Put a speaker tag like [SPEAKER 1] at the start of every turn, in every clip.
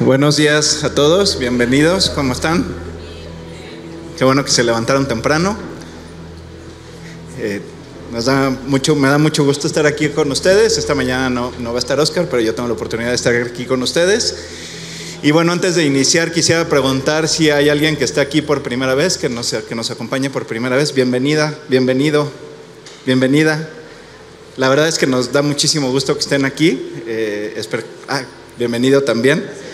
[SPEAKER 1] Buenos días a todos, bienvenidos, ¿cómo están? Qué bueno que se levantaron temprano. Eh, nos da mucho, me da mucho gusto estar aquí con ustedes. Esta mañana no, no va a estar Oscar, pero yo tengo la oportunidad de estar aquí con ustedes. Y bueno, antes de iniciar, quisiera preguntar si hay alguien que está aquí por primera vez, que nos, que nos acompañe por primera vez. Bienvenida, bienvenido, bienvenida. La verdad es que nos da muchísimo gusto que estén aquí. Eh, ah, bienvenido también.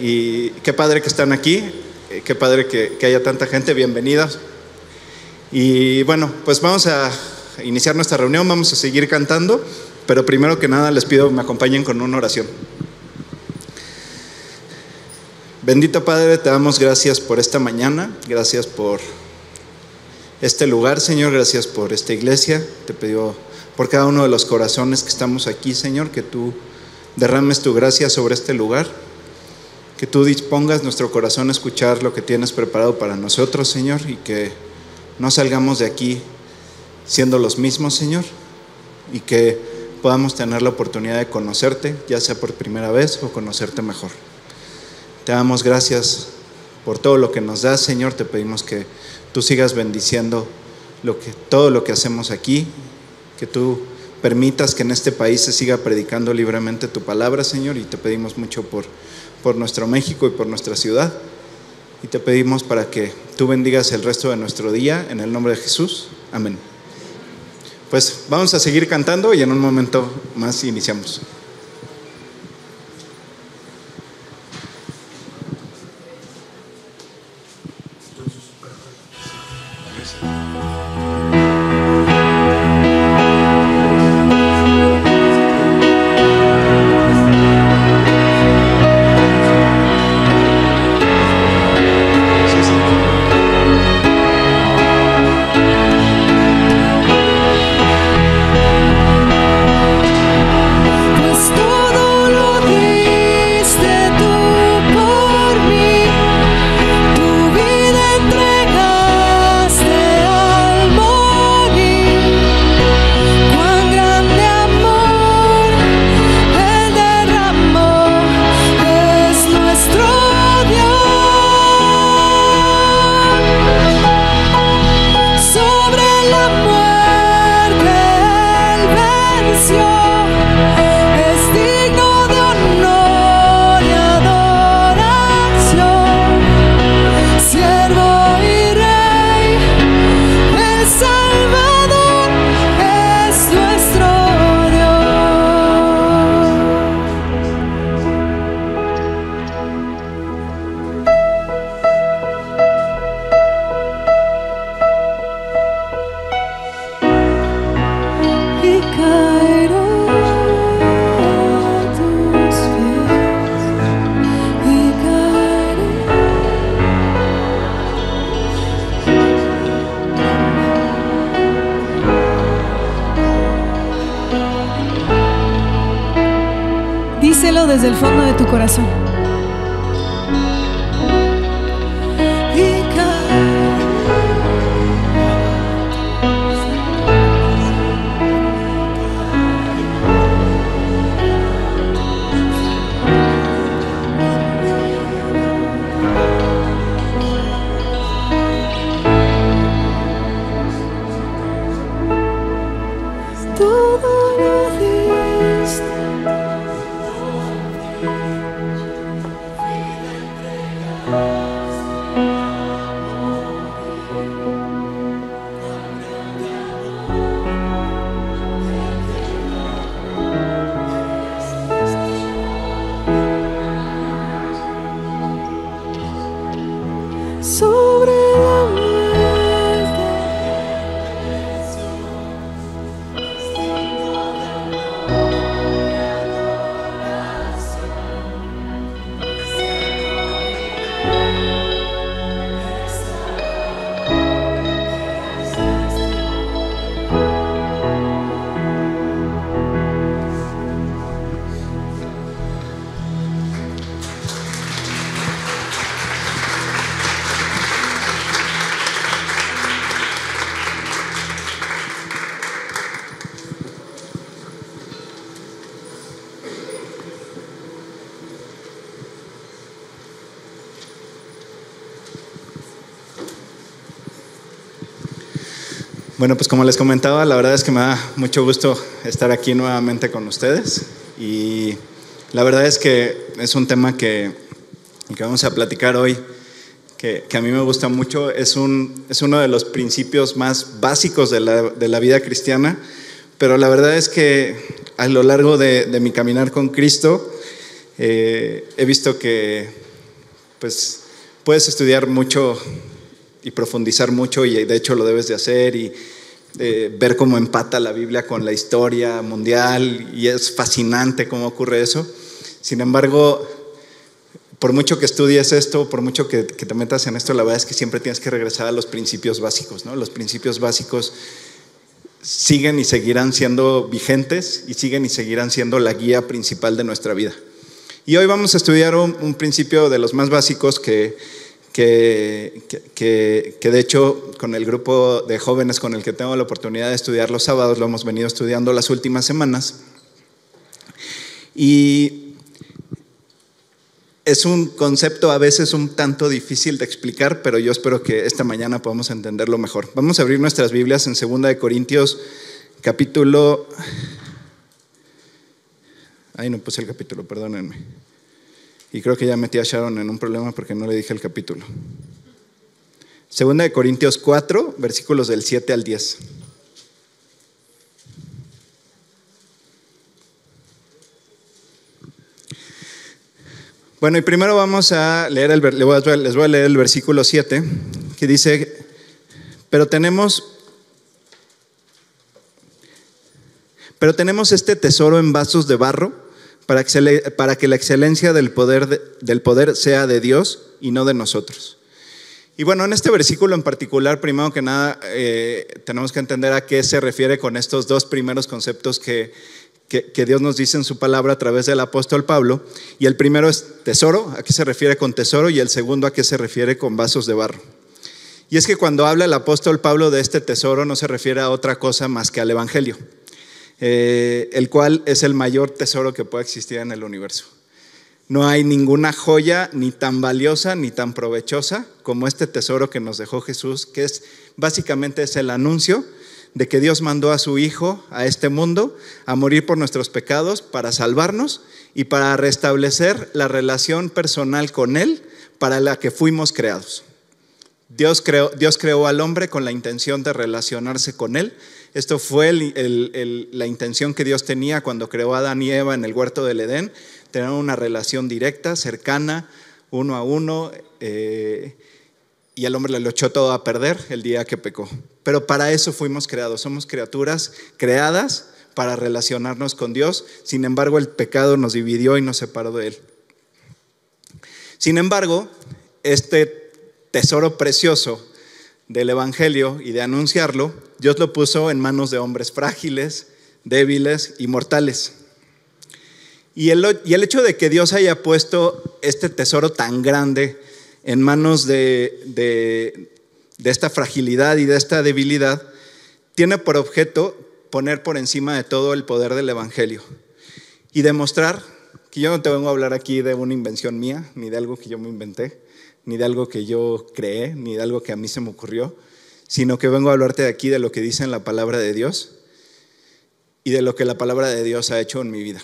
[SPEAKER 1] Y qué padre que están aquí, eh, qué padre que, haya tanta gente, bienvenidos. Y bueno, pues vamos a iniciar nuestra reunión, vamos a seguir cantando, pero primero que nada les pido que me acompañen con una oración. Bendito Padre, te damos gracias por esta mañana, gracias por este lugar, Señor, gracias por esta iglesia. Te pido por cada uno de los corazones que estamos aquí, Señor, que tú derrames tu gracia sobre este lugar que tú dispongas nuestro corazón a escuchar lo que tienes preparado para nosotros, Señor, y que no salgamos de aquí siendo los mismos, Señor, y que podamos tener la oportunidad de conocerte, ya sea por primera vez o conocerte mejor. Te damos gracias por todo lo que nos das, Señor, te pedimos que tú sigas bendiciendo todo lo que hacemos aquí, que tú permitas que en este país se siga predicando libremente tu palabra, Señor, y te pedimos mucho por por nuestro México y por nuestra ciudad. Y te pedimos para que tú bendigas el resto de nuestro día en el nombre de Jesús. Amén. Pues vamos a seguir cantando y en un momento más iniciamos. Bueno, pues como les comentaba, la verdad es que me da mucho gusto estar aquí nuevamente con ustedes. Y la verdad es que es un tema que, que vamos a platicar hoy que, a mí me gusta mucho, es, un, es uno de los principios más básicos de la, de la vida cristiana, pero la verdad es que a lo largo de, de mi caminar con Cristo eh, he visto que pues, puedes estudiar mucho y profundizar mucho y de hecho lo debes de hacer y eh, ver cómo empata la Biblia con la historia mundial y es fascinante cómo ocurre eso. Sin embargo, por mucho que estudies esto, por mucho que, te metas en esto, la verdad es que siempre tienes que regresar a los principios básicos, ¿no? Los principios básicos siguen y seguirán siendo vigentes y siguen y seguirán siendo la guía principal de nuestra vida. Y hoy vamos a estudiar un, principio de los más básicos que, que, que, que, de hecho con el grupo de jóvenes con el que tengo la oportunidad de estudiar los sábados lo hemos venido estudiando las últimas semanas. Y es un concepto a veces un tanto difícil de explicar, pero yo espero que esta mañana podamos entenderlo mejor. Vamos a abrir nuestras Biblias en 2 de Corintios capítulo Ahí no puse el capítulo, perdónenme. Y creo que ya metí a Sharon en un problema porque no le dije el capítulo. Segunda de Corintios 4, versículos del 7 al 10. Bueno, y primero vamos a leer, el, les voy a leer el versículo 7, que dice, pero tenemos, pero tenemos este tesoro en vasos de barro para que, la excelencia del poder, del poder sea de Dios y no de nosotros. Y bueno, en este versículo en particular, primero que nada, eh, tenemos que entender a qué se refiere con estos dos primeros conceptos que, que, Dios nos dice en su palabra a través del apóstol Pablo. Y el primero es tesoro, a qué se refiere con tesoro, y el segundo a qué se refiere con vasos de barro. Y es que cuando habla el apóstol Pablo de este tesoro no se refiere a otra cosa más que al Evangelio, eh, el cual es el mayor tesoro que puede existir en el universo. No hay ninguna joya ni tan valiosa ni tan provechosa como este tesoro que nos dejó Jesús, que es básicamente es el anuncio de que Dios mandó a su Hijo a este mundo a morir por nuestros pecados para salvarnos y para restablecer la relación personal con Él para la que fuimos creados. Dios creó al hombre con la intención de relacionarse con Él. Esto fue la intención que Dios tenía cuando creó a Adán y Eva en el huerto del Edén, tener una relación directa, cercana, uno a uno. Eh, y el hombre le lo echó todo a perder el día que pecó. Pero para eso fuimos creados, somos criaturas creadas para relacionarnos con Dios, sin embargo el pecado nos dividió y nos separó de Él. Sin embargo, este tesoro precioso del Evangelio y de anunciarlo, Dios lo puso en manos de hombres frágiles, débiles y mortales. Y el, y el hecho de que Dios haya puesto este tesoro tan grande en manos de, esta fragilidad y de esta debilidad, tiene por objeto poner por encima de todo el poder del Evangelio y demostrar que yo no te vengo a hablar aquí de una invención mía, ni de algo que yo me inventé, ni de algo que yo creé, ni de algo que a mí se me ocurrió, sino que vengo a hablarte de aquí de lo que dice en la palabra de Dios y de lo que la palabra de Dios ha hecho en mi vida.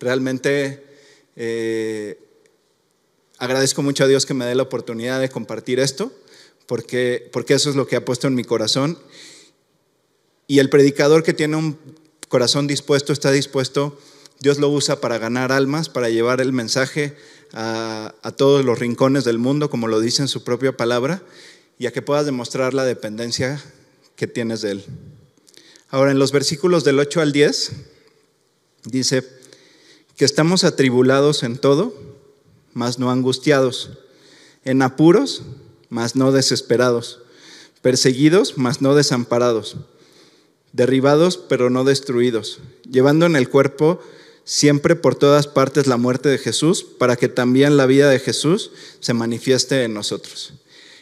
[SPEAKER 1] Realmente eh, agradezco mucho a Dios que me dé la oportunidad de compartir esto, porque, porque eso es lo que ha puesto en mi corazón. Y el predicador que tiene un corazón dispuesto, está dispuesto, Dios lo usa para ganar almas, para llevar el mensaje a, todos los rincones del mundo, como lo dice en su propia palabra, y a que puedas demostrar la dependencia que tienes de Él. Ahora, en los versículos del 8 al 10, dice que estamos atribulados en todo, mas no angustiados, en apuros, mas no desesperados, perseguidos, mas no desamparados, derribados, pero no destruidos, llevando en el cuerpo siempre por todas partes la muerte de Jesús, para que también la vida de Jesús se manifieste en nosotros.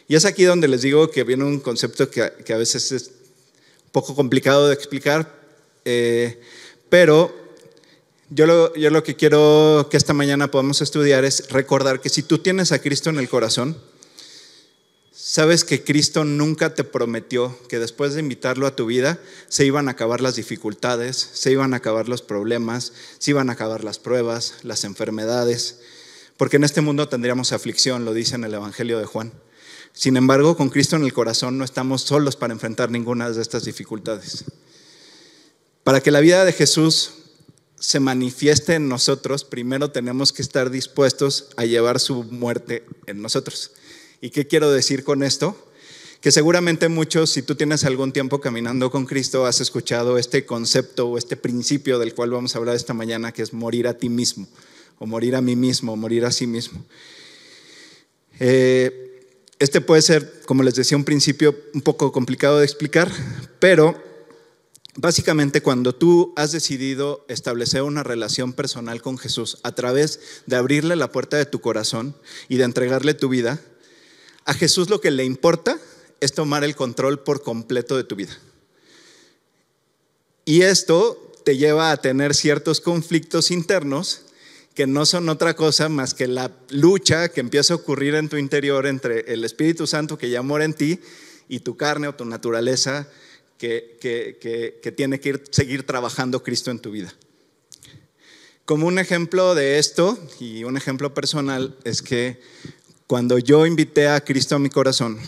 [SPEAKER 1] Y es aquí donde les digo que viene un concepto que, a veces es un poco complicado de explicar, eh, pero yo lo, que quiero que esta mañana podamos estudiar es recordar que si tú tienes a Cristo en el corazón, Sabes que Cristo nunca te prometió que después de invitarlo a tu vida se iban a acabar las dificultades, se iban a acabar los problemas, se iban a acabar las pruebas, las enfermedades, porque en este mundo tendríamos aflicción, lo dice en el Evangelio de Juan. Sin embargo, con Cristo en el corazón no estamos solos para enfrentar ninguna de estas dificultades. Para que la vida de Jesús se manifieste en nosotros, primero tenemos que estar dispuestos a llevar su muerte en nosotros. ¿Y qué quiero decir con esto? Que seguramente muchos, si tú tienes algún tiempo caminando con Cristo, has escuchado este concepto o este principio del cual vamos a hablar esta mañana, que es morir a ti mismo, o morir a mí mismo, o morir a sí mismo. Eh, este puede ser, como les decía, un principio un poco complicado de explicar, pero básicamente cuando tú has decidido establecer una relación personal con Jesús a través de abrirle la puerta de tu corazón y de entregarle tu vida, a Jesús lo que le importa es tomar el control por completo de tu vida. Y esto te lleva a tener ciertos conflictos internos que no son otra cosa más que la lucha que empieza a ocurrir en tu interior entre el Espíritu Santo que ya mora en ti y tu carne o tu naturaleza que, que tiene que ir, seguir trabajando Cristo en tu vida. Como un ejemplo de esto y un ejemplo personal es que cuando yo invité a Cristo a mi corazón,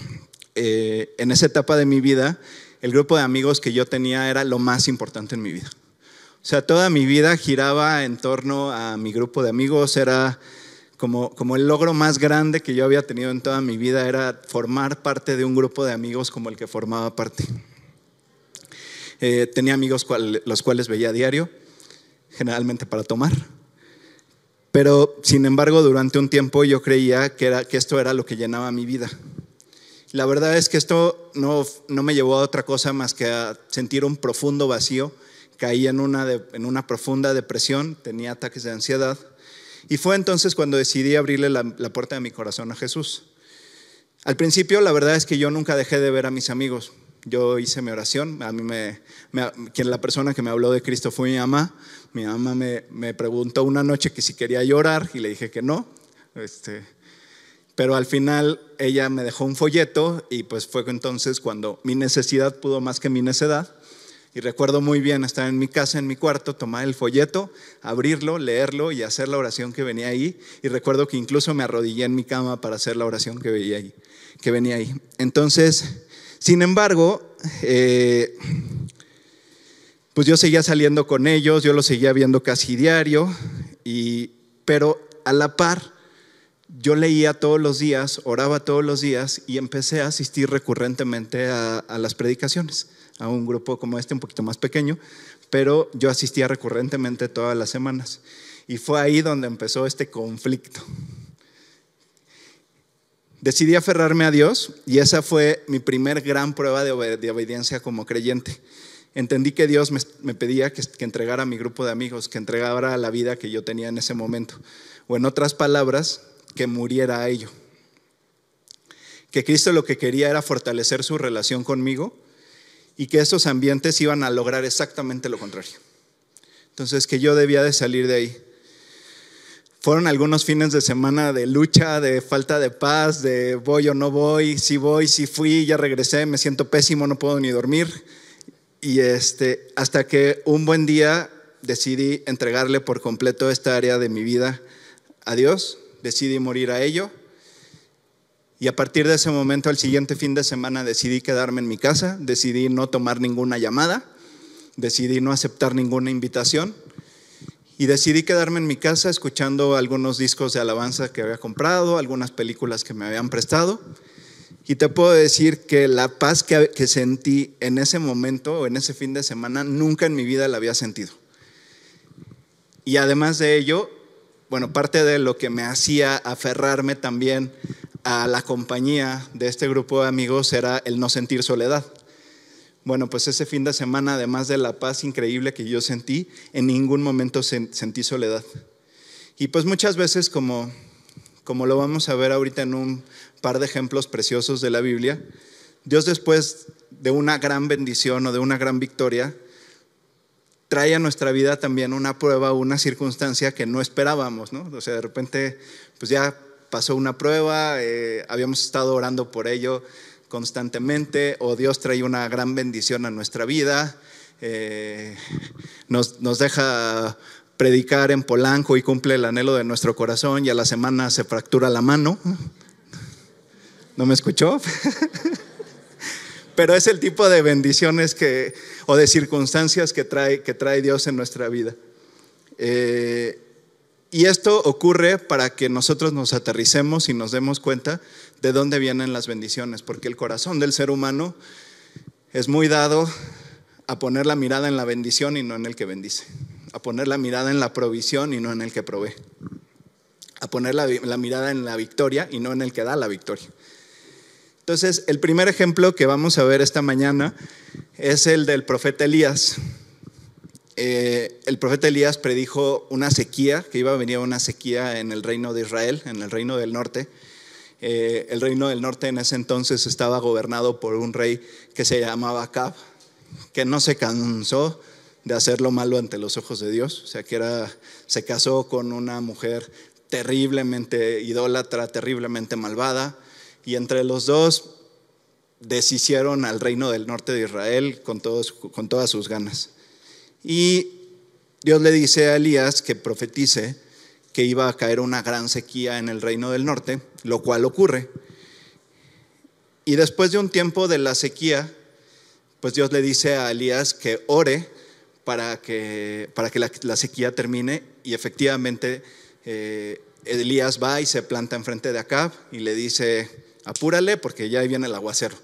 [SPEAKER 1] eh, en esa etapa de mi vida, el grupo de amigos que yo tenía era lo más importante en mi vida. O sea, toda mi vida giraba en torno a mi grupo de amigos, era como, como el logro más grande que yo había tenido en toda mi vida, era formar parte de un grupo de amigos como el que formaba parte. Eh, tenía amigos los cuales veía a diario, generalmente para tomar. Pero, sin embargo, durante un tiempo yo creía que, esto era lo que llenaba mi vida. La verdad es que esto no, me llevó a otra cosa más que a sentir un profundo vacío. Caí en una, profunda depresión, tenía ataques de ansiedad. Y fue entonces cuando decidí abrirle la puerta de mi corazón a Jesús. Al principio, la verdad es que yo nunca dejé de ver a mis amigos. Yo hice mi oración. A mí me, me, quien la persona que me habló de Cristo fue mi mamá. Mi mamá me, me, preguntó una noche que si quería llorar y le dije que no. Este, pero al final ella me dejó un folleto y pues fue entonces cuando mi necesidad pudo más que mi necedad. Y recuerdo muy bien estar en mi casa, en mi cuarto, tomar el folleto, abrirlo, leerlo y hacer la oración que venía ahí. Y recuerdo que incluso me arrodillé en mi cama para hacer la oración que, veía ahí, que venía ahí. Entonces, sin embargo, eh, pues yo seguía saliendo con ellos, yo los seguía viendo casi diario, y, pero a la par yo leía todos los días, oraba todos los días y empecé a asistir recurrentemente a, a, las predicaciones, a un grupo como este, un poquito más pequeño, pero yo asistía recurrentemente todas las semanas. Y fue ahí donde empezó este conflicto. Decidí aferrarme a Dios y esa fue mi primer gran prueba de, obediencia como creyente entendí que Dios me, pedía que, entregara a mi grupo de amigos, que entregara la vida que yo tenía en ese momento. O en otras palabras, que muriera a ello. Que Cristo lo que quería era fortalecer su relación conmigo y que esos ambientes iban a lograr exactamente lo contrario. Entonces, que yo debía de salir de ahí. Fueron algunos fines de semana de lucha, de falta de paz, de voy o no voy, si voy, si fui, ya regresé, me siento pésimo, no puedo ni dormir y este, hasta que un buen día decidí entregarle por completo esta área de mi vida a Dios, decidí morir a ello. Y a partir de ese momento, al siguiente fin de semana, decidí quedarme en mi casa, decidí no tomar ninguna llamada, decidí no aceptar ninguna invitación y decidí quedarme en mi casa escuchando algunos discos de alabanza que había comprado, algunas películas que me habían prestado y te puedo decir que la paz que, sentí en ese momento o en ese fin de semana nunca en mi vida la había sentido. Y además de ello, bueno, parte de lo que me hacía aferrarme también a la compañía de este grupo de amigos era el no sentir soledad. Bueno, pues ese fin de semana, además de la paz increíble que yo sentí, en ningún momento sentí soledad. Y pues muchas veces, como, como lo vamos a ver ahorita en un par de ejemplos preciosos de la Biblia, Dios después de una gran bendición o de una gran victoria, trae a nuestra vida también una prueba o una circunstancia que no esperábamos, ¿no? O sea, de repente, pues ya pasó una prueba, eh, habíamos estado orando por ello constantemente, o Dios trae una gran bendición a nuestra vida, eh, nos, nos deja predicar en Polanco y cumple el anhelo de nuestro corazón y a la semana se fractura la mano. ¿No me escuchó? Pero es el tipo de bendiciones que, o de circunstancias que trae, que trae Dios en nuestra vida. Eh, y esto ocurre para que nosotros nos aterricemos y nos demos cuenta de dónde vienen las bendiciones, porque el corazón del ser humano es muy dado a poner la mirada en la bendición y no en el que bendice, a poner la mirada en la provisión y no en el que provee, a poner la, la mirada en la victoria y no en el que da la victoria. Entonces, el primer ejemplo que vamos a ver esta mañana es el del profeta Elías. Eh, el profeta Elías predijo una sequía, que iba a venir una sequía en el reino de Israel, en el reino del norte. Eh, el reino del norte en ese entonces estaba gobernado por un rey que se llamaba Acab, que no se cansó de hacer lo malo ante los ojos de Dios, o sea que era, se casó con una mujer terriblemente idólatra, terriblemente malvada, y entre los dos deshicieron al reino del norte de Israel con, todos, con todas sus ganas. Y Dios le dice a Elías que profetice que iba a caer una gran sequía en el reino del norte, lo cual ocurre. Y después de un tiempo de la sequía, pues Dios le dice a Elías que ore para que, para que la, sequía termine y efectivamente eh, Elías va y se planta enfrente de Acab y le dice, apúrale porque ya viene el aguacero.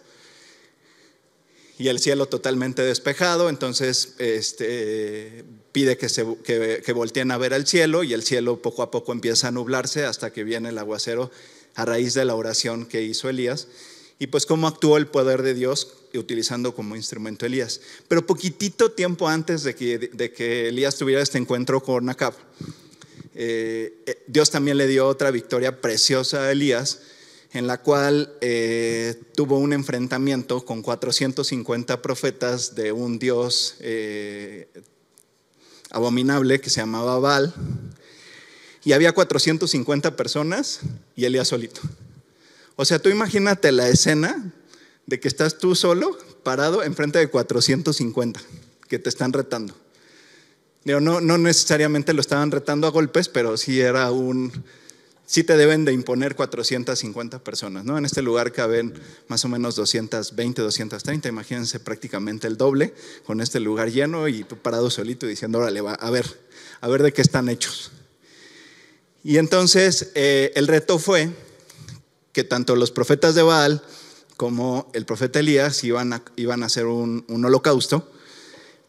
[SPEAKER 1] Y el cielo totalmente despejado, entonces este, pide que, se, que, volteen a ver al cielo y el cielo poco a poco empieza a nublarse hasta que viene el aguacero a raíz de la oración que hizo Elías. Y pues cómo actuó el poder de Dios utilizando como instrumento Elías. Pero poquitito tiempo antes de que, de que Elías tuviera este encuentro con Acab, eh, eh, Dios también le dio otra victoria preciosa a Elías en la cual eh, tuvo un enfrentamiento con 450 profetas de un dios eh, abominable que se llamaba Baal. Y había 450 personas y Elías solito. O sea, tú imagínate la escena de que estás tú solo, parado enfrente de 450 que te están retando. No, no necesariamente lo estaban retando a golpes, pero sí era un, sí te deben de imponer 450 personas, ¿no? En este lugar caben más o menos 220, 230, imagínense prácticamente el doble, con este lugar lleno y parado solito diciendo, órale, va, a ver, a ver de qué están hechos. Y entonces eh, el reto fue que tanto los profetas de Baal como el profeta Elías iban a, iban a hacer un, un holocausto,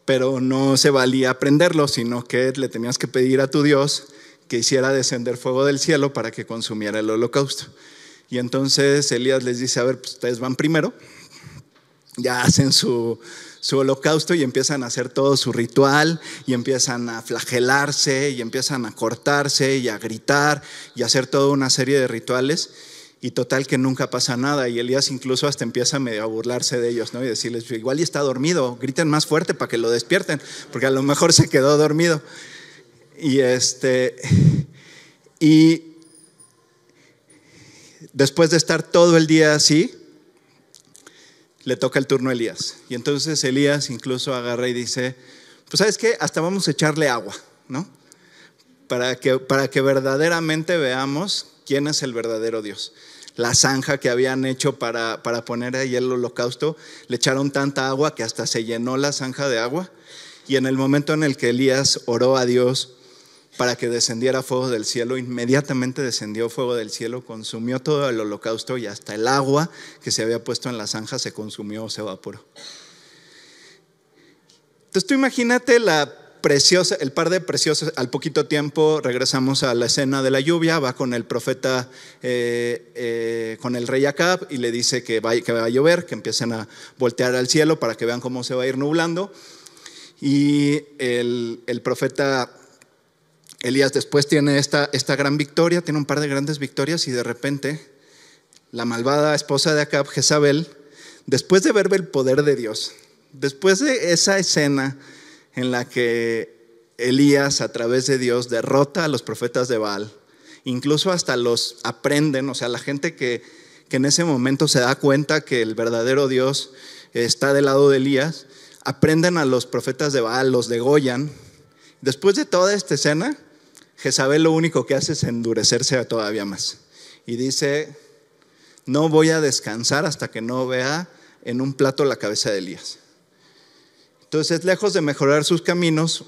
[SPEAKER 1] pero no se valía prenderlo, sino que le tenías que pedir a tu Dios que hiciera descender fuego del cielo para que consumiera el holocausto. Y entonces Elías les dice, a ver, pues ustedes van primero, ya hacen su, su holocausto y empiezan a hacer todo su ritual y empiezan a flagelarse y empiezan a cortarse y a gritar y a hacer toda una serie de rituales y total que nunca pasa nada y Elías incluso hasta empieza medio a burlarse de ellos, ¿no? Y decirles, igual y está dormido, griten más fuerte para que lo despierten, porque a lo mejor se quedó dormido. Y este y después de estar todo el día así, le toca el turno a Elías. Y entonces Elías incluso agarra y dice, pues sabes qué, hasta vamos a echarle agua, ¿no? Para que, para que verdaderamente veamos quién es el verdadero Dios. La zanja que habían hecho para, para poner ahí el holocausto, le echaron tanta agua que hasta se llenó la zanja de agua. Y en el momento en el que Elías oró a Dios, para que descendiera fuego del cielo. Inmediatamente descendió fuego del cielo, consumió todo el holocausto y hasta el agua que se había puesto en la zanja se consumió, se evaporó. Entonces tú imagínate la preciosa, el par de preciosos, al poquito tiempo regresamos a la escena de la lluvia, va con el profeta, eh, eh, con el rey Acab y le dice que va, a llover, que empiecen a voltear al cielo para que vean cómo se va a ir nublando. Y el profeta Elías después tiene esta, esta gran victoria, tiene un par de grandes victorias y de repente la malvada esposa de Acab, Jezabel, después de ver el poder de Dios, después de esa escena en la que Elías a través de Dios derrota a los profetas de Baal incluso hasta los aprenden, o sea, la gente que, que en ese momento se da cuenta que el verdadero Dios está del lado de Elías, aprenden a los profetas de Baal, los degollan. Después de toda esta escena, Jezabel lo único que hace es endurecerse todavía más. Y dice, no voy a descansar hasta que no vea en un plato la cabeza de Elías. Entonces, lejos de mejorar sus caminos,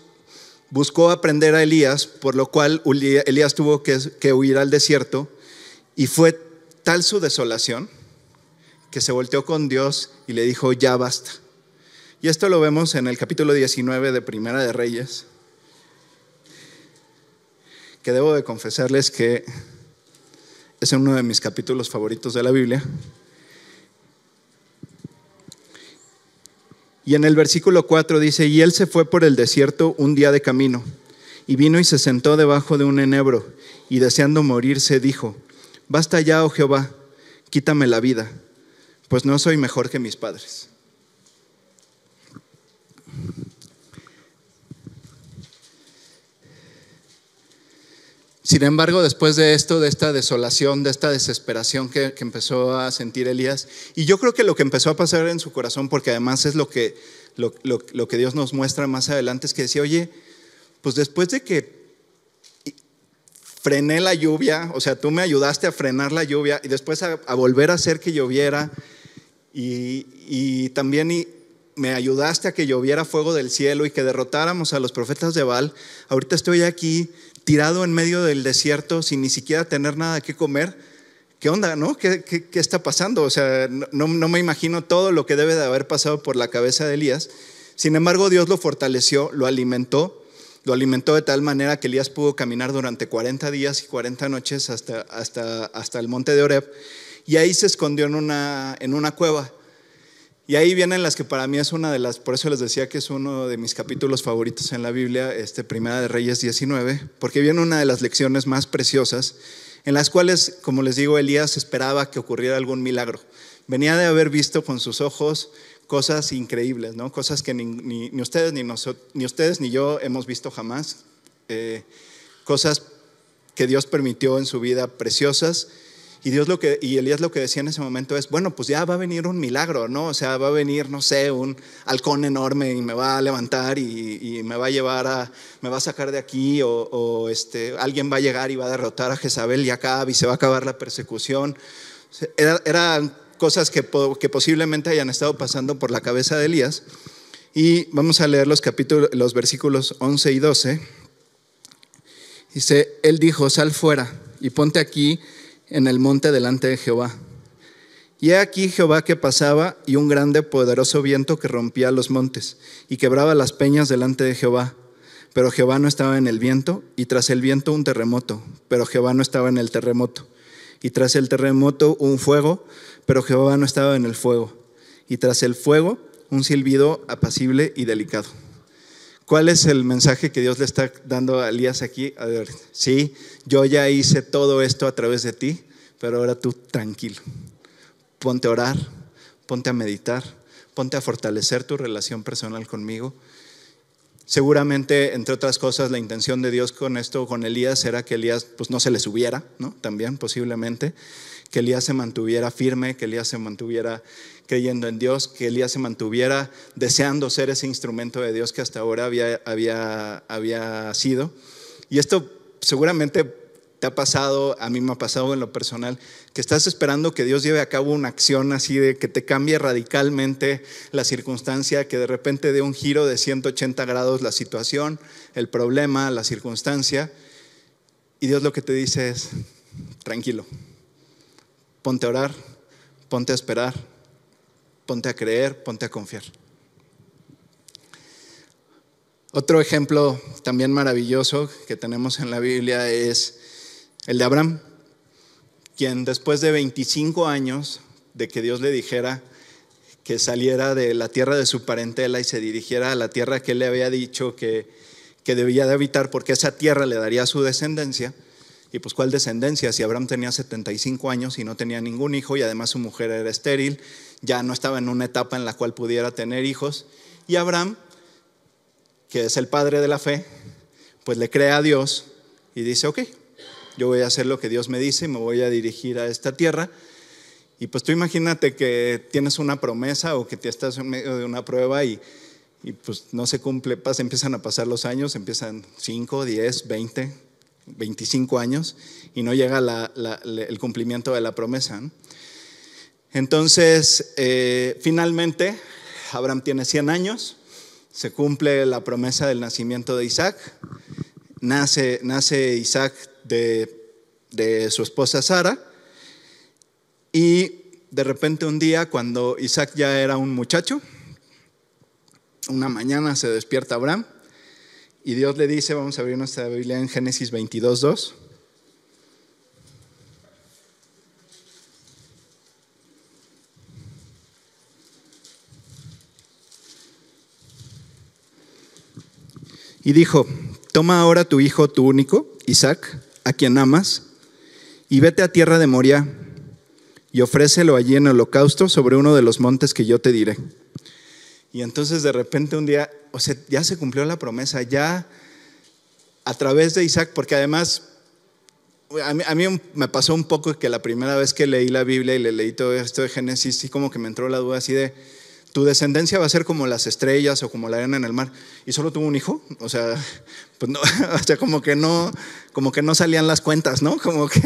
[SPEAKER 1] buscó aprender a Elías, por lo cual Elías tuvo que, huir al desierto y fue tal su desolación que se volteó con Dios y le dijo, ya basta. Y esto lo vemos en el capítulo 19 de Primera de Reyes, que debo de confesarles que es uno de mis capítulos favoritos de la Biblia. Y en el versículo 4 dice, y él se fue por el desierto un día de camino, y vino y se sentó debajo de un enebro, y deseando morirse dijo, basta ya, oh Jehová, quítame la vida, pues no soy mejor que mis padres. Sin embargo, después de esto, de esta desolación, de esta desesperación que, empezó a sentir Elías, y yo creo que lo que empezó a pasar en su corazón, porque además es lo que, lo, que Dios nos muestra más adelante, es que decía, oye, pues después de que frené la lluvia, o sea, tú me ayudaste a frenar la lluvia y después a, volver a hacer que lloviera, y, y también me ayudaste a que lloviera fuego del cielo y que derrotáramos a los profetas de Baal, ahorita estoy aquí tirado en medio del desierto sin ni siquiera tener nada que comer. ¿Qué onda, no? ¿Qué, qué, está pasando? O sea, no, no, me imagino todo lo que debe de haber pasado por la cabeza de Elías. Sin embargo, Dios lo fortaleció, lo alimentó, lo alimentó de tal manera que Elías pudo caminar durante 40 días y 40 noches hasta, hasta, hasta el monte de Oreb y ahí se escondió en una, en una cueva. Y ahí vienen las que para mí es una de las, por eso les decía que es uno de mis capítulos favoritos en la Biblia, este Primera de Reyes 19, porque viene una de las lecciones más preciosas, en las cuales, como les digo, Elías esperaba que ocurriera algún milagro. Venía de haber visto con sus ojos cosas increíbles, ¿no? cosas que ni, ustedes, ni, ni ustedes ni yo hemos visto jamás, eh, cosas que Dios permitió en su vida preciosas y Dios lo que, y Elías lo que decía en ese momento es, bueno, pues ya va a venir un milagro, ¿no? O sea, va a venir, no sé, un halcón enorme y me va a levantar y, me va a llevar a, me va a sacar de aquí, o, este, alguien va a llegar y va a derrotar a Jezabel y Acab y se va a acabar la persecución. eran cosas que, que posiblemente hayan estado pasando por la cabeza de Elías. Y vamos a leer los capítulos, los versículos 11 y 12. Dice, él dijo, sal fuera y ponte aquí en el monte delante de Jehová. Y he aquí Jehová que pasaba y un grande poderoso viento que rompía los montes y quebraba las peñas delante de Jehová. Pero Jehová no estaba en el viento y tras el viento un terremoto, pero Jehová no estaba en el terremoto. Y tras el terremoto un fuego, pero Jehová no estaba en el fuego. Y tras el fuego un silbido apacible y delicado. ¿Cuál es el mensaje que Dios le está dando a Elías aquí? Sí, yo ya hice todo esto a través de ti, pero ahora tú tranquilo. Ponte a orar, ponte a meditar, ponte a fortalecer tu relación personal conmigo. Seguramente, entre otras cosas, la intención de Dios con esto, con Elías, era que Elías pues, no se le subiera, ¿no? También, posiblemente, que Elías se mantuviera firme, que Elías se mantuviera creyendo en Dios, que Elías se mantuviera deseando ser ese instrumento de Dios que hasta ahora había, había, había sido. Y esto seguramente te ha pasado, a mí me ha pasado en lo personal, que estás esperando que Dios lleve a cabo una acción así de que te cambie radicalmente la circunstancia, que de repente dé un giro de 180 grados la situación, el problema, la circunstancia. Y Dios lo que te dice es, tranquilo, ponte a orar, ponte a esperar, ponte a creer, ponte a confiar. Otro ejemplo también maravilloso que tenemos en la Biblia es el de Abraham, quien después de 25 años de que Dios le dijera que saliera de la tierra de su parentela y se dirigiera a la tierra que él le había dicho que, que debía de habitar, porque esa tierra le daría su descendencia, y pues cuál descendencia, si Abraham tenía 75 años y no tenía ningún hijo y además su mujer era estéril ya no estaba en una etapa en la cual pudiera tener hijos. Y Abraham, que es el padre de la fe, pues le cree a Dios y dice, ok, yo voy a hacer lo que Dios me dice me voy a dirigir a esta tierra. Y pues tú imagínate que tienes una promesa o que te estás en medio de una prueba y, y pues no se cumple, pasa, empiezan a pasar los años, empiezan 5, 10, 20, 25 años y no llega el cumplimiento de la promesa. Entonces, eh, finalmente, Abraham tiene 100 años, se cumple la promesa del nacimiento de Isaac, nace, nace Isaac de, su esposa Sara y de repente un día cuando Isaac ya era un muchacho, una mañana se despierta Abraham y Dios le dice, vamos a abrir nuestra Biblia en Génesis 22, 2. Y dijo, toma ahora tu hijo, tu único, Isaac, a quien amas, y vete a tierra de Moria y ofrécelo allí en holocausto sobre uno de los montes que yo te diré. Y entonces de repente un día, o sea, ya se cumplió la promesa, ya a través de Isaac, porque además a mí, me pasó un poco que la primera vez que leí la Biblia y le leí todo esto de Génesis, sí como que me entró la duda así de, tu descendencia va a ser como las estrellas o como la arena en el mar. Y solo tuvo un hijo, o sea, pues como que no, como que no salían las cuentas, ¿no? Como que,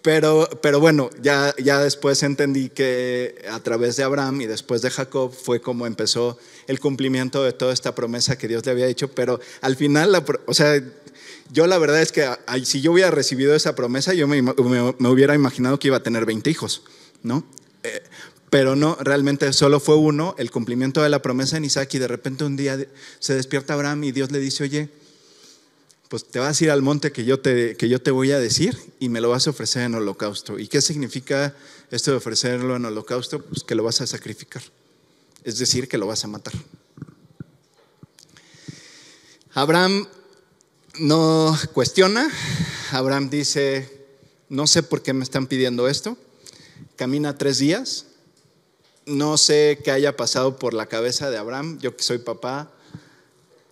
[SPEAKER 1] pero, pero bueno, ya, ya después entendí que a través de Abraham y después de Jacob fue como empezó el cumplimiento de toda esta promesa que Dios le había hecho, pero al final, o sea, yo la verdad es que si yo hubiera recibido esa promesa, yo me, me, hubiera imaginado que iba a tener 20 hijos, ¿no? Eh, pero no, realmente solo fue uno, el cumplimiento de la promesa en Isaac y de repente un día se despierta Abraham y Dios le dice, oye, pues te vas a ir al monte que yo te, que yo te voy a decir y me lo vas a ofrecer en holocausto. ¿Y qué significa esto de ofrecerlo en holocausto? Pues que lo vas a sacrificar, es decir, que lo vas a matar. Abraham no cuestiona, Abraham dice, no sé por qué me están pidiendo esto, camina tres días, no sé qué haya pasado por la cabeza de Abraham, yo que soy papá,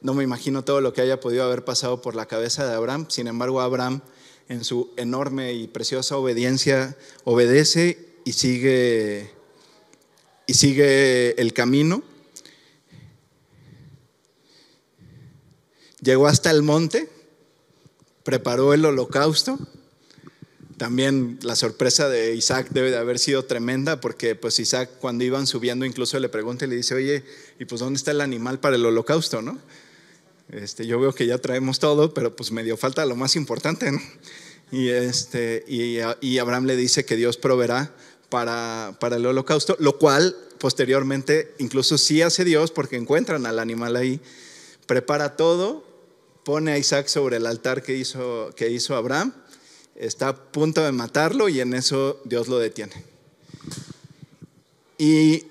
[SPEAKER 1] no me imagino todo lo que haya podido haber pasado por la cabeza de Abraham, sin embargo Abraham en su enorme y preciosa obediencia obedece y sigue y sigue el camino. Llegó hasta el monte, preparó el holocausto también la sorpresa de Isaac debe de haber sido tremenda porque pues Isaac cuando iban subiendo incluso le pregunta y le dice, oye, ¿y pues dónde está el animal para el holocausto? ¿no? Este, yo veo que ya traemos todo, pero pues medio falta lo más importante. ¿no? Y, este, y, Abraham le dice que Dios proveerá para, para el holocausto, lo cual posteriormente incluso sí hace Dios porque encuentran al animal ahí, prepara todo, pone a Isaac sobre el altar que hizo, que hizo Abraham está a punto de matarlo y en eso Dios lo detiene. Y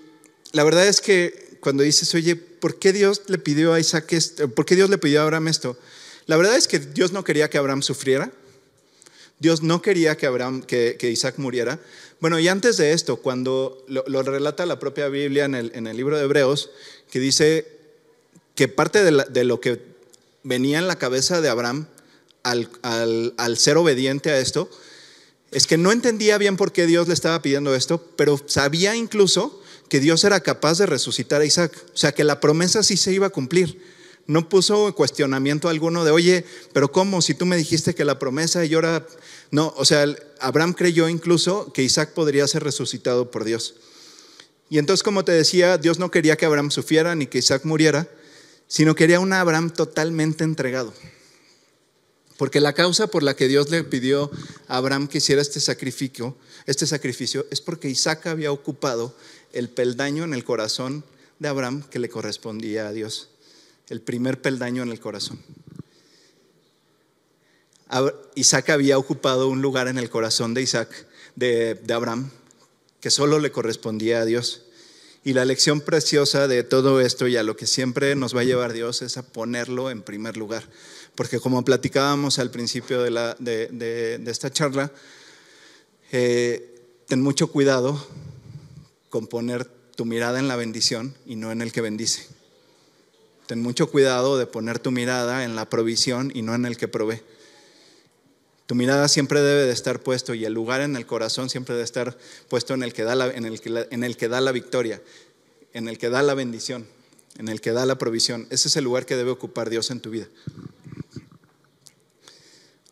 [SPEAKER 1] la verdad es que cuando dices, oye, ¿por qué Dios le pidió a Isaac? ¿Por qué Dios le pidió a Abraham esto? La verdad es que Dios no quería que Abraham sufriera. Dios no quería que, Abraham, que, Isaac muriera. Bueno, y antes de esto, cuando lo, relata la propia Biblia en el, libro de Hebreos, que dice que parte de lo que venía en la cabeza de Abraham al, ser obediente a esto es que no entendía bien por qué Dios le estaba pidiendo esto, pero sabía incluso que Dios era capaz de resucitar a Isaac. O sea, que la promesa sí se iba a cumplir. No puso cuestionamiento alguno de, oye, pero ¿cómo? Si tú me dijiste que la promesa y ahora... No, o sea, Abraham creyó incluso que Isaac podría ser resucitado por Dios. Y entonces, como te decía, Dios no quería que Abraham sufriera ni que Isaac muriera, sino quería un Abraham totalmente entregado. Porque la causa por la que Dios le pidió a Abraham que hiciera este sacrificio, este sacrificio es porque Isaac había ocupado el peldaño en el corazón de Abraham que le correspondía a Dios. El primer peldaño en el corazón. Isaac había ocupado un lugar en el corazón de Isaac, de, de Abraham, que solo le correspondía a Dios. Y la lección preciosa de todo esto y a lo que siempre nos va a llevar Dios es a ponerlo en primer lugar. Porque como platicábamos al principio de, esta charla, eh, ten mucho cuidado con poner tu mirada en la bendición y no en el que bendice. Ten mucho cuidado de poner tu mirada en la provisión y no en el que provee. Tu mirada siempre debe de estar puesto y el lugar en el corazón siempre debe estar puesto en el que da la, en el que, en el que da la victoria, en el que da la bendición, en el que da la provisión. Ese es el lugar que debe ocupar Dios en tu vida.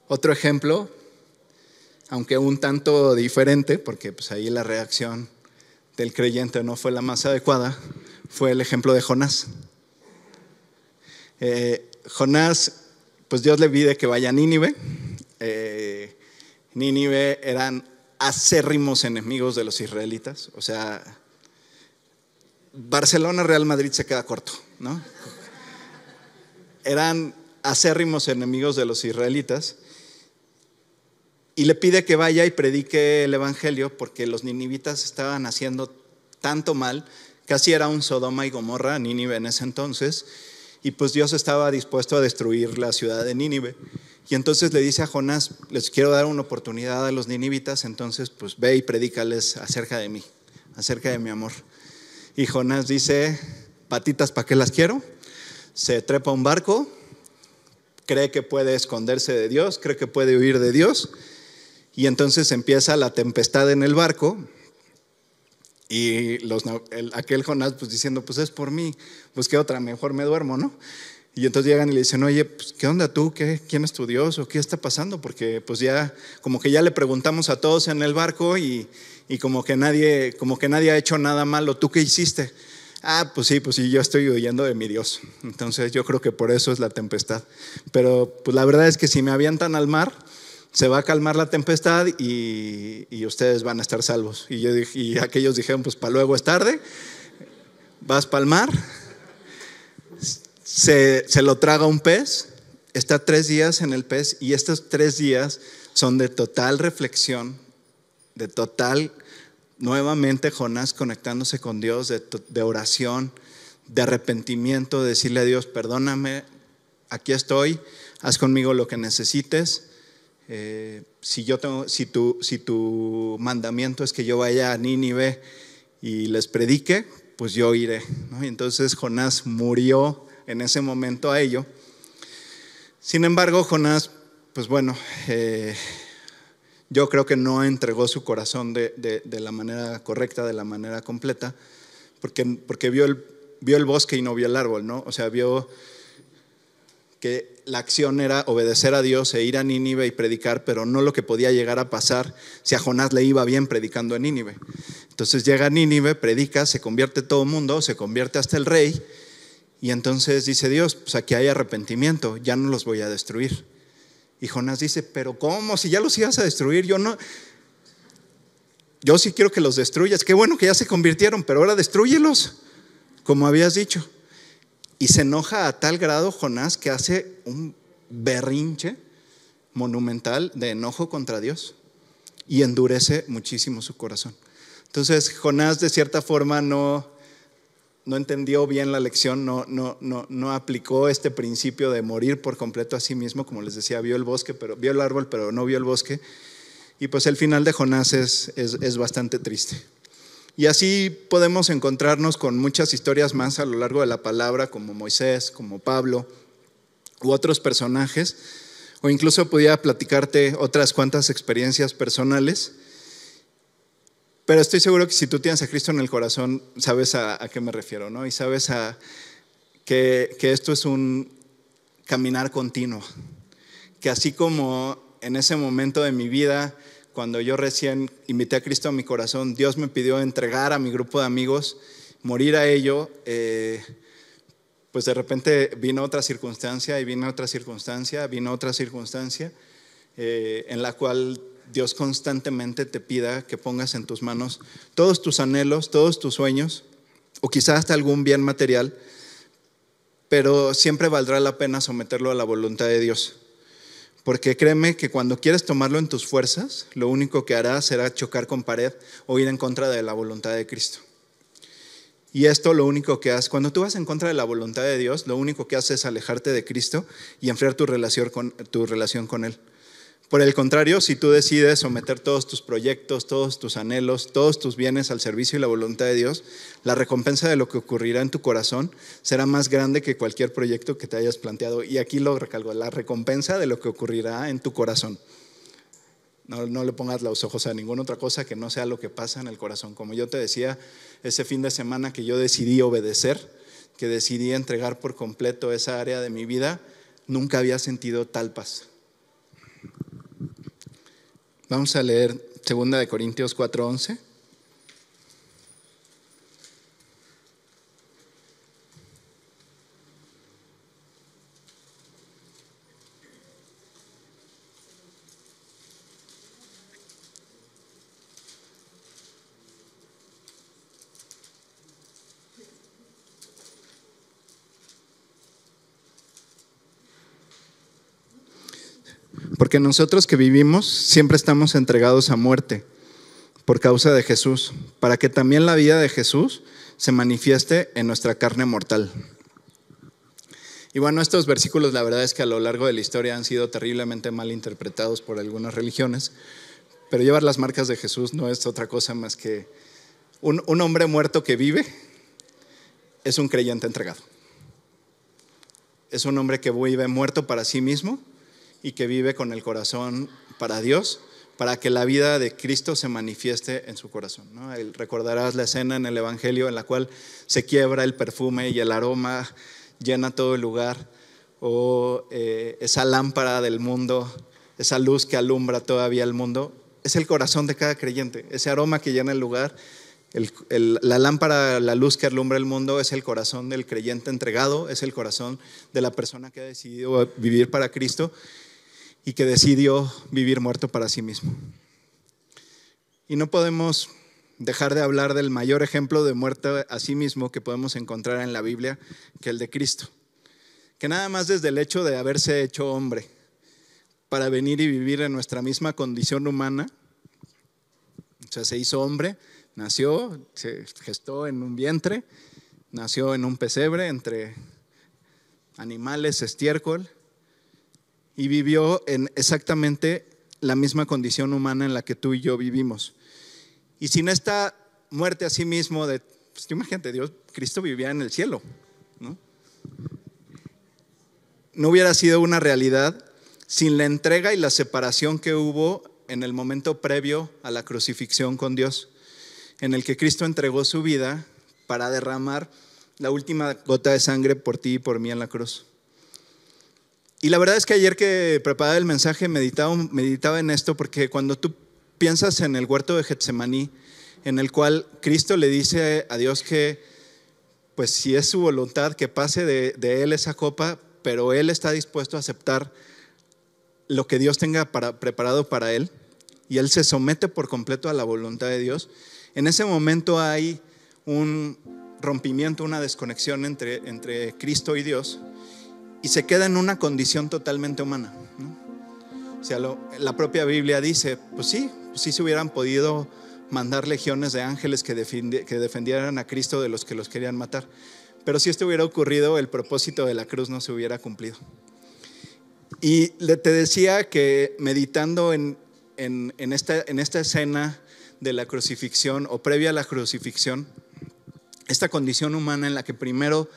[SPEAKER 1] Otro ejemplo, aunque un tanto diferente, porque pues ahí la reacción del creyente no fue la más adecuada, fue el ejemplo de Jonás. Eh, Jonás, pues Dios le pide que vaya a Nínive. Eh, Nínive eran acérrimos enemigos de los israelitas, o sea, Barcelona, Real Madrid se queda corto, ¿no? Eran acérrimos enemigos de los israelitas y le pide que vaya y predique el evangelio porque los ninivitas estaban haciendo tanto mal, casi era un Sodoma y Gomorra, Nínive en ese entonces, y pues Dios estaba dispuesto a destruir la ciudad de Nínive. Y entonces le dice a Jonás, les quiero dar una oportunidad a los ninivitas, entonces pues ve y predícales acerca de mí, acerca de mi amor. Y Jonás dice, patitas, ¿para qué las quiero? Se trepa a un barco, cree que puede esconderse de Dios, cree que puede huir de Dios, y entonces empieza la tempestad en el barco, y aquel Jonás pues diciendo, pues es por mí, pues qué otra, mejor me duermo, ¿no? Y entonces llegan y le dicen, oye, pues, ¿qué onda tú? ¿Qué, ¿Quién es tu Dios? ¿O qué está pasando? Porque pues ya, como que ya le preguntamos a todos en el barco y, y como que nadie, como que nadie ha hecho nada malo. ¿Tú qué hiciste? Ah, pues sí, pues sí, yo estoy huyendo de mi Dios. Entonces yo creo que por eso es la tempestad. Pero pues la verdad es que si me avientan al mar, se va a calmar la tempestad y, ustedes van a estar salvos. Y, aquellos dijeron, pues para luego es tarde, vas para el mar, se, lo traga un pez, está tres días en el pez y estos tres días son de total reflexión de total, nuevamente Jonás conectándose con Dios, de, oración, de arrepentimiento, de decirle a Dios, perdóname, aquí estoy, haz conmigo lo que necesites. Eh, si, yo tengo, si, tu, si tu mandamiento es que yo vaya a Nínive y les predique, pues yo iré. Y entonces Jonás murió en ese momento a ello. Sin embargo, Jonás, pues bueno, eh, yo creo que no entregó su corazón de, la manera correcta, de la manera completa, porque, porque vio, el, vio el bosque y no vio el árbol, ¿no? O sea, vio que la acción era obedecer a Dios e ir a Nínive y predicar, pero no lo que podía llegar a pasar si a Jonás le iba bien predicando en Nínive. Entonces llega a Nínive, predica, se convierte todo el mundo, se convierte hasta el rey, y entonces dice Dios, pues aquí hay arrepentimiento, ya no los voy a destruir. Y Jonás dice, pero ¿cómo? Si ya los ibas a destruir, yo no... Yo sí quiero que los destruyas. Qué bueno que ya se convirtieron, pero ahora destruyelos, como habías dicho. Y se enoja a tal grado Jonás que hace un berrinche monumental de enojo contra Dios y endurece muchísimo su corazón. Entonces Jonás de cierta forma no, no entendió bien la lección, no, no, no, no, aplicó este principio de morir por completo a sí mismo, como les decía, vio el bosque, pero vio el árbol, pero no vio el bosque. Y pues el final de Jonás es, es, bastante triste. Y así podemos encontrarnos con muchas historias más a lo largo de la palabra, como Moisés, como Pablo, u otros personajes, o incluso podía platicarte otras cuantas experiencias personales pero estoy seguro que si tú tienes a Cristo en el corazón, sabes a, qué me refiero, ¿no? Y sabes a, que, que esto es un caminar continuo. Que así como en ese momento de mi vida, cuando yo recién invité a Cristo a mi corazón, Dios me pidió entregar a mi grupo de amigos, morir a ello, eh, pues de repente vino otra circunstancia y vino otra circunstancia, vino otra circunstancia eh, en la cual Dios constantemente te pida que pongas en tus manos todos tus anhelos, todos tus sueños, o quizás hasta algún bien material, pero siempre valdrá la pena someterlo a la voluntad de Dios. Porque créeme que cuando quieres tomarlo en tus fuerzas, lo único que harás será chocar con pared o ir en contra de la voluntad de Cristo. Y esto lo único que haces, cuando tú vas en contra de la voluntad de Dios, lo único que haces es alejarte de Cristo y enfriar tu relación con, tu relación con Él. Por el contrario, si tú decides someter todos tus proyectos, todos tus anhelos, todos tus bienes al servicio y la voluntad de Dios, la recompensa de lo que ocurrirá en tu corazón será más grande que cualquier proyecto que te hayas planteado. Y aquí lo recalco, la recompensa de lo que ocurrirá en tu corazón. No, no, le pongas los ojos a ninguna otra cosa que no sea lo que pasa en el corazón. Como yo te decía ese fin de semana que yo decidí obedecer, que decidí entregar por completo esa área de mi vida, nunca había sentido tal paz. Vamos a leer 2 de Corintios 4:11. Porque nosotros que vivimos siempre estamos entregados a muerte por causa de Jesús, para que también la vida de Jesús se manifieste en nuestra carne mortal. Y bueno, estos versículos la verdad es que a lo largo de la historia han sido terriblemente mal interpretados por algunas religiones, pero llevar las marcas de Jesús no es otra cosa más que un, un hombre muerto que vive es un creyente entregado. Es un hombre que vive muerto para sí mismo y que vive con el corazón para Dios, para que la vida de Cristo se manifieste en su corazón. ¿no? Recordarás la escena en el Evangelio en la cual se quiebra el perfume y el aroma llena todo el lugar, o eh, esa lámpara del mundo, esa luz que alumbra todavía el mundo, es el corazón de cada creyente, ese aroma que llena el lugar. la lámpara, la luz que alumbra el mundo es el corazón del creyente entregado, es el corazón de la persona que ha decidido vivir para Cristo y que decidió vivir muerto para sí mismo. Y no podemos dejar de hablar del mayor ejemplo de muerte a sí mismo que podemos encontrar en la Biblia, que el de Cristo. Que nada más desde el hecho de haberse hecho hombre para venir y vivir en nuestra misma condición humana, o sea, se hizo hombre, nació, se gestó en un vientre, nació en un pesebre entre animales, estiércol, y vivió en exactamente la misma condición humana en la que tú y yo vivimos. Y sin esta muerte a sí mismo, de, pues, imagínate, Dios, Cristo vivía en el cielo, ¿no? No hubiera sido una realidad sin la entrega y la separación que hubo en el momento previo a la crucifixión con Dios, en el que Cristo entregó su vida para derramar la última gota de sangre por ti y por mí en la cruz. Y la verdad es que ayer que preparaba el mensaje meditaba, en esto porque cuando tú piensas en el huerto de Getsemaní, en el cual Cristo le dice a Dios que, pues si es su voluntad, que pase de, Él esa copa, pero Él está dispuesto a aceptar lo que Dios tenga para, preparado para Él, y Él se somete por completo a la voluntad de Dios, en ese momento hay un rompimiento, una desconexión entre Cristo y Dios, y se queda en una condición totalmente humana. O sea, la propia Biblia dice, pues sí, pues sí se hubieran podido mandar legiones de ángeles que, que defendieran a Cristo de los que los querían matar. Pero si esto hubiera ocurrido, el propósito de la cruz no se hubiera cumplido. Y te decía que meditando en, en, esta, en esta escena de la crucifixión o previa a la crucifixión, esta condición humana en la que primero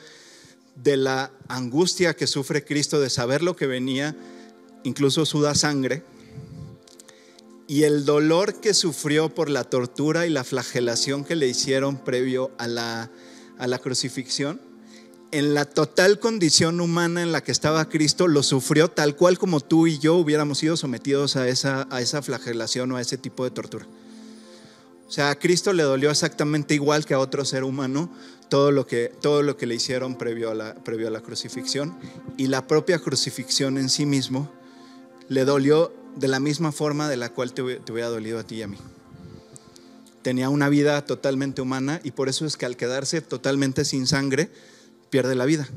[SPEAKER 1] de la angustia que sufre Cristo de saber lo que venía, incluso suda sangre, y el dolor que sufrió por la tortura y la flagelación que le hicieron previo a la, a la crucifixión, en la total condición humana en la que estaba Cristo, lo sufrió tal cual como tú y yo hubiéramos sido sometidos a esa, a esa flagelación o a ese tipo de tortura. O sea, a Cristo le dolió exactamente igual que a otro ser humano todo lo que, todo lo que le hicieron previo a, la, previo a la crucifixión. Y la propia crucifixión en sí mismo le dolió de la misma forma de la cual te, te hubiera dolido a ti y a mí. Tenía una vida totalmente humana y por eso es que al quedarse totalmente sin sangre, pierde la vida.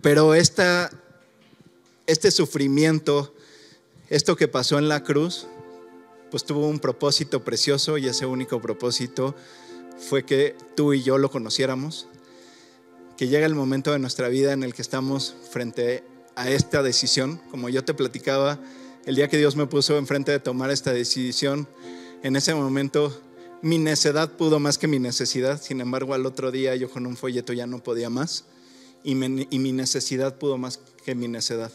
[SPEAKER 1] Pero esta, este sufrimiento, esto que pasó en la cruz, pues tuvo un propósito precioso y ese único propósito fue que tú y yo lo conociéramos, que llega el momento de nuestra vida en el que estamos frente a esta decisión, como yo te platicaba, el día que Dios me puso enfrente de tomar esta decisión, en ese momento mi necedad pudo más que mi necesidad, sin embargo al otro día yo con un folleto ya no podía más y, mi necesidad pudo más que mi necedad.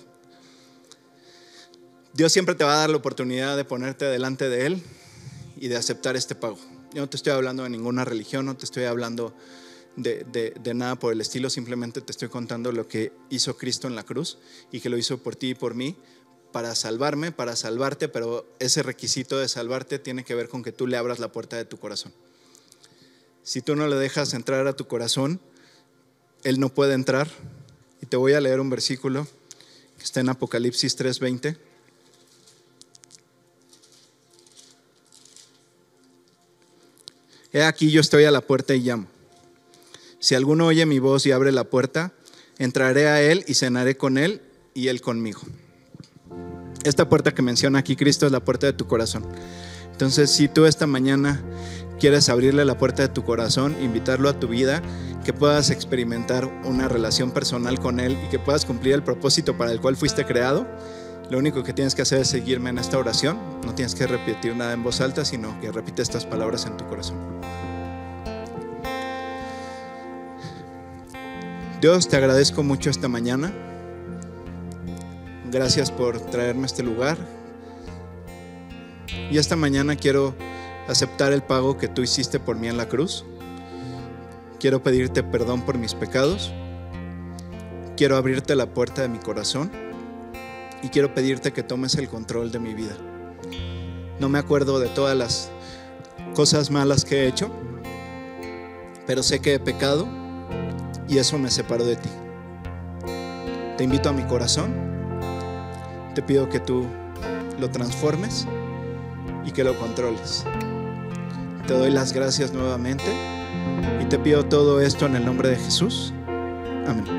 [SPEAKER 1] Dios siempre te va a dar la oportunidad de ponerte delante de Él y de aceptar este pago. Yo no te estoy hablando de ninguna religión, no te estoy hablando de, de, nada por el estilo, simplemente te estoy contando lo que hizo Cristo en la cruz y que lo hizo por ti y por mí para salvarme, para salvarte, pero ese requisito de salvarte tiene que ver con que tú le abras la puerta de tu corazón. Si tú no le dejas entrar a tu corazón, Él no puede entrar. Y te voy a leer un versículo que está en Apocalipsis 3:20. He aquí yo estoy a la puerta y llamo. Si alguno oye mi voz y abre la puerta, entraré a él y cenaré con él y él conmigo. Esta puerta que menciona aquí Cristo es la puerta de tu corazón. Entonces, si tú esta mañana quieres abrirle la puerta de tu corazón, invitarlo a tu vida, que puedas experimentar una relación personal con Él y que puedas cumplir el propósito para el cual fuiste creado, lo único que tienes que hacer es seguirme en esta oración. No tienes que repetir nada en voz alta, sino que repite estas palabras en tu corazón. Dios, te agradezco mucho esta mañana. Gracias por traerme a este lugar. Y esta mañana quiero aceptar el pago que tú hiciste por mí en la cruz. Quiero pedirte perdón por mis pecados. Quiero abrirte la puerta de mi corazón y quiero pedirte que tomes el control de mi vida. No me acuerdo de todas las cosas malas que he hecho, pero sé que he pecado y eso me separó de ti. Te invito a mi corazón, te pido que tú lo transformes y que lo controles. Te doy las gracias nuevamente y te pido todo esto en el nombre de Jesús. Amén.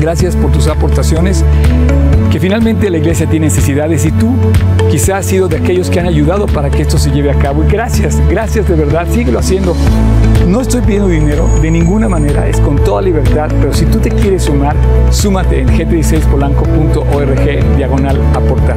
[SPEAKER 2] Gracias por tus aportaciones, que finalmente la iglesia tiene necesidades y tú quizás has sido de aquellos que han ayudado para que esto se lleve a cabo. Y gracias, gracias de verdad, síguelo haciendo. No estoy pidiendo dinero de ninguna manera, es con toda libertad, pero si tú te quieres sumar, súmate en gt16polanco.org diagonal aportar.